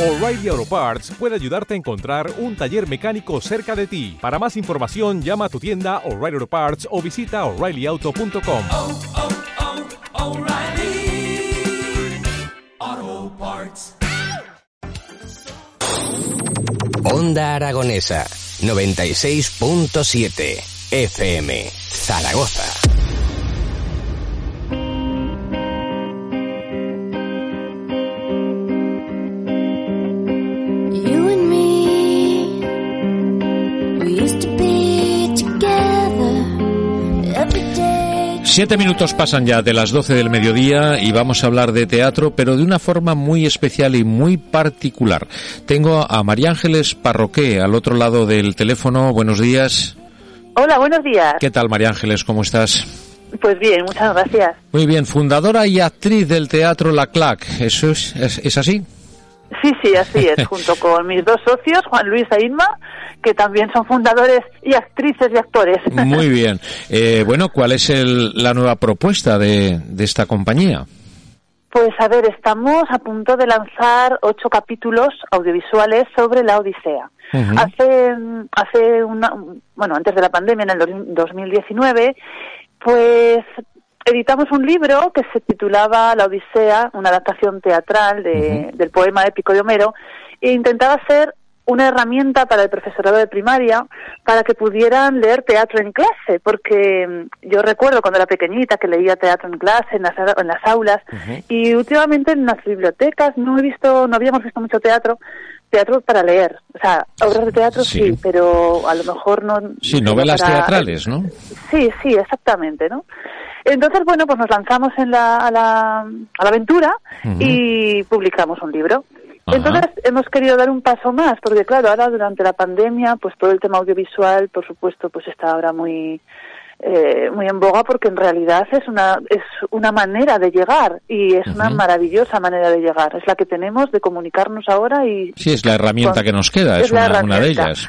O'Reilly Auto Parts puede ayudarte a encontrar un taller mecánico cerca de ti. Para más información, llama a tu tienda O'Reilly Auto Parts o visita oreillyauto.com. oh, oh, O'Reilly Auto Parts. Onda Aragonesa 96.7 FM Zaragoza. Siete minutos pasan ya de las 12 del mediodía y vamos a hablar de teatro, pero de una forma muy especial y muy particular. Tengo a María Ángeles Parroqué al otro lado del teléfono. Buenos días. Hola, buenos días. ¿Qué tal, María Ángeles? ¿Cómo estás? Pues bien, muchas gracias. Muy bien, fundadora y actriz del teatro La Clac. ¿Eso es, es, es así? Sí, sí, así es, junto con mis dos socios, Juan Luis e Inma, que también son fundadores y actrices y actores. Muy bien. Eh, bueno, ¿cuál es el- la nueva propuesta de, de esta compañía? Pues a ver, estamos a punto de lanzar ocho capítulos audiovisuales sobre la Odisea. Hace, hace una, bueno, antes de la pandemia, en el dos- 2019, pues editamos un libro que se titulaba La Odisea, una adaptación teatral de- del poema épico de Homero, e intentaba ser una herramienta para el profesorado de primaria para que pudieran leer teatro en clase, porque mm, yo recuerdo cuando era pequeñita que leía teatro en clase, en las, en las aulas, y últimamente en las bibliotecas no he visto, no habíamos visto mucho teatro, teatro para leer, o sea, obras de teatro Sí. sí, pero a lo mejor no... Sí, no novelas para- teatrales, ¿no? Sí, sí, exactamente, ¿no? Entonces, bueno, pues nos lanzamos en la, a, la, a la aventura y publicamos un libro. Entonces hemos querido dar un paso más, porque claro, ahora durante la pandemia, pues todo el tema audiovisual, por supuesto, pues está ahora muy eh, muy en boga porque en realidad es una es una manera de llegar y es una maravillosa manera de llegar. Es la que tenemos de comunicarnos ahora y Sí, es la herramienta Con- que nos queda, es, una, una de ellas.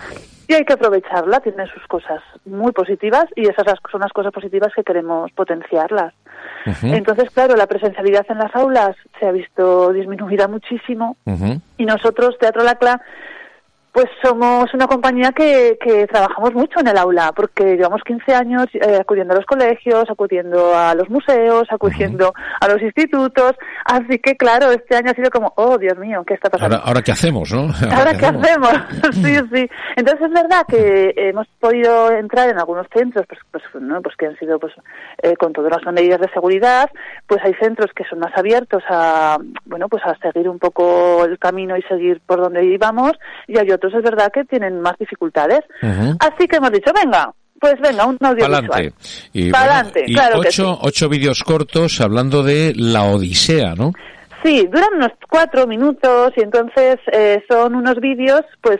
Y hay que aprovecharla, tiene sus cosas muy positivas y esas son las cosas positivas que queremos potenciarlas. Entonces, claro, la presencialidad en las aulas se ha visto disminuida muchísimo y nosotros, Teatro Lacla, pues somos una compañía que, que trabajamos mucho en el aula, porque llevamos 15 años eh, acudiendo a los colegios, acudiendo a los museos, acudiendo a los institutos, así que claro, este año ha sido como, oh Dios mío, ¿qué está pasando? Ahora, ahora qué hacemos, ¿no? ¿Ahora qué hacemos? sí, sí. Entonces es verdad que hemos podido entrar en algunos centros, pues, pues, ¿no? pues que han sido pues eh, con todas las medidas de seguridad, pues hay centros que son más abiertos a, bueno, pues a seguir un poco el camino y seguir por donde íbamos, y hay otros es verdad que tienen más dificultades. Ujú. Así que hemos dicho, venga, pues venga, un audiovisual. Pa'lante. Y, Pa'lante, y claro que ocho, sí. ocho vídeos cortos hablando de la Odisea, ¿no? Sí, duran unos cuatro minutos y entonces eh, son unos vídeos, pues,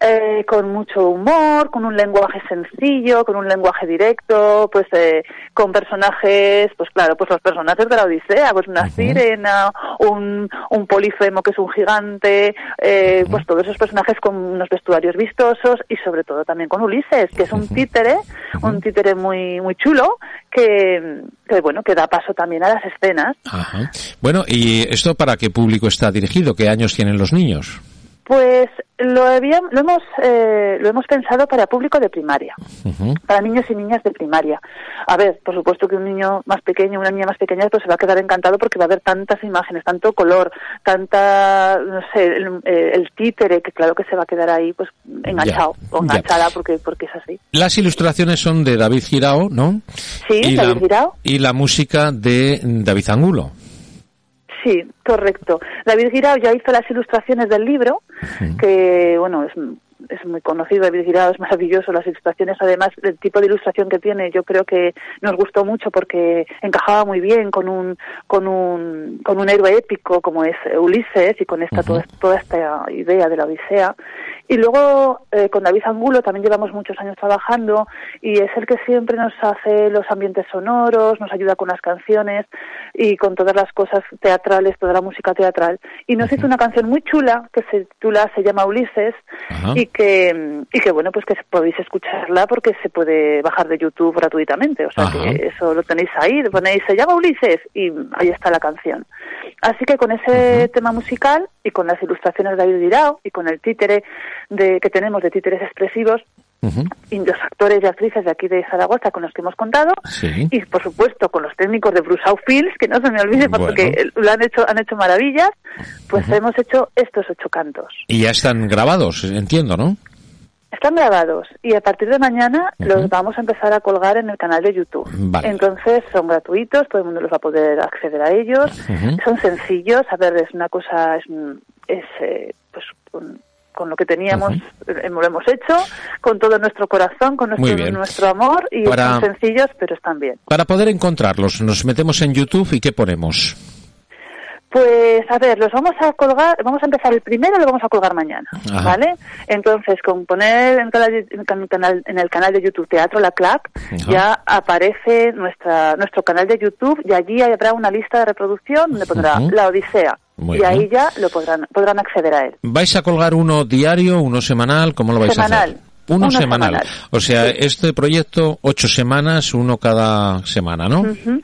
eh, con mucho humor, con un lenguaje sencillo, con un lenguaje directo, pues, eh, con personajes, pues claro, pues los personajes de la Odisea, pues una sirena, un, un polifemo que es un gigante, eh, pues todos esos personajes con unos vestuarios vistosos y sobre todo también con Ulises, que es un títere, un títere muy, muy chulo, que, que bueno, que da paso también a las escenas. Ajá. Bueno, ¿y esto para qué público está dirigido? ¿Qué años tienen los niños? Pues lo, había- lo hemos eh, lo hemos pensado para público de primaria, para niños y niñas de primaria. A ver, por supuesto que un niño más pequeño, una niña más pequeña, pues se va a quedar encantado porque va a ver tantas imágenes, tanto color, tanta, no sé, el, eh, el títere, que claro que se va a quedar ahí, pues enganchado Ya, o ya. enganchada porque porque es así. Las ilustraciones son de David Girao, ¿no? Sí, y David la, Girao. Y la música de David Angulo. Sí, correcto. David Girao ya hizo las ilustraciones del libro, que bueno, es, es muy conocido, David Girao es maravilloso, las ilustraciones, además, el tipo de ilustración que tiene, yo creo que nos gustó mucho porque encajaba muy bien con un, con un, con un héroe épico como es Ulises y con esta, toda, toda esta idea de la Odisea. Y luego eh, con David Angulo también llevamos muchos años trabajando y es el que siempre nos hace los ambientes sonoros, nos ayuda con las canciones y con todas las cosas teatrales, toda la música teatral. Y nos hizo una canción muy chula que se titula, se llama Ulises y que, y que bueno, pues que podéis escucharla porque se puede bajar de YouTube gratuitamente. O sea Ajá. que eso lo tenéis ahí, ponéis, se llama Ulises y ahí está la canción. Así que con ese tema musical y con las ilustraciones de David Dirao y con el títere de, que tenemos de títeres expresivos Ujú. y los actores y actrices de aquí de Zaragoza con los que hemos contado Sí. y por supuesto con los técnicos de Brusau Fields que no se me olvide Bueno. porque lo han hecho han hecho maravillas pues hemos hecho estos ocho cantos Y ya están grabados, entiendo, ¿no? están grabados y a partir de mañana los vamos a empezar a colgar en el canal de YouTube. Vale. Entonces son gratuitos, todo el mundo los va a poder acceder a ellos. Son sencillos, a ver, es una cosa, es, un- es eh, pues con, con lo que teníamos, eh, lo hemos hecho, con todo nuestro corazón, con nuestro, nuestro amor y Para- son sencillos, pero están bien. Para poder encontrarlos, nos metemos en YouTube y ¿qué ponemos? Pues a ver, los vamos a colgar, vamos a empezar el primero, lo vamos a colgar mañana, Ajá. ¿vale? Entonces, con poner en, el canal, en el canal- de YouTube Teatro La Ajá. ya aparece nuestra, nuestro canal de YouTube y allí habrá una lista de reproducción donde pondrá. La Odisea. Muy y ahí bien. ya lo podrán, podrán acceder a él. ¿Vais a colgar uno diario, uno semanal? ¿Cómo lo vais a Semanal. hacer? Uno, Uno semanal. semanal. O sea, Sí. este proyecto, ocho semanas, uno cada semana, ¿no? Ujú.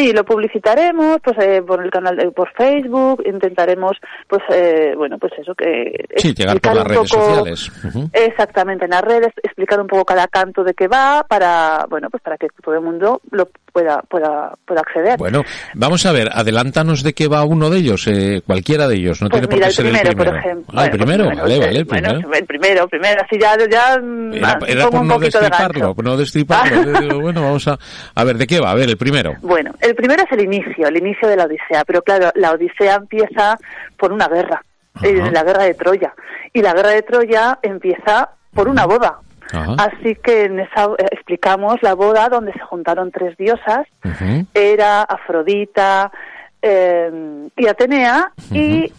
Sí, lo publicitaremos pues eh, por el canal de- por Facebook, intentaremos pues eh, bueno, pues eso que Sí, llegar por las redes poco- sociales. Ujú. Exactamente, en las redes, explicar un poco cada canto de qué va para, bueno, pues para que todo el mundo lo pueda pueda pueda acceder. Bueno, vamos a ver, adelántanos de qué va uno de ellos, eh, cualquiera de ellos, no Pues tiene por mira, qué el ser primero, el primero. por ejemplo. Ah, el Bueno, primero, pues, vale, bueno, vale, el bueno, primero. el primero, primero, así ya, ya Era, ah, era por un no de destriparlo, por no destriparlo. Bueno, vamos a... A ver, ¿de qué va? A ver, el primero. Bueno, el primero es el inicio, el inicio de la Odisea, pero claro, la Odisea empieza por una guerra, eh, la guerra de Troya, y la guerra de Troya empieza por una boda. Así que en esa eh, explicamos la boda donde se juntaron tres diosas, Ujú. era Afrodita eh, y Atenea, y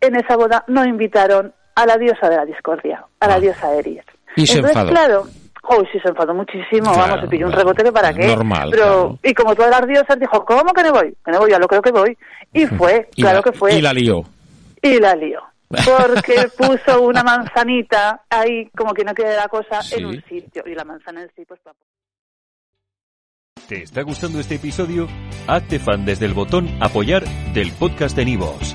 en esa boda no invitaron a la diosa de la discordia, a la Ah. diosa Eris. Y se Entonces, enfadó. claro, oh, sí se enfadó muchísimo, Claro, vamos, se pilló un rebote que para qué. Normal, Pero, claro. y como todas las diosas dijo, ¿cómo que no voy? Que no voy, ya lo creo que voy. Y fue, Y claro la- que fue. Y la lió. Y la lió. Porque puso una manzanita ahí, como que no quiere la cosa, Sí. en un sitio. Y la manzana en sí, pues para ¿Te está gustando este episodio? Hazte fan desde el botón Apoyar del podcast de Nivos.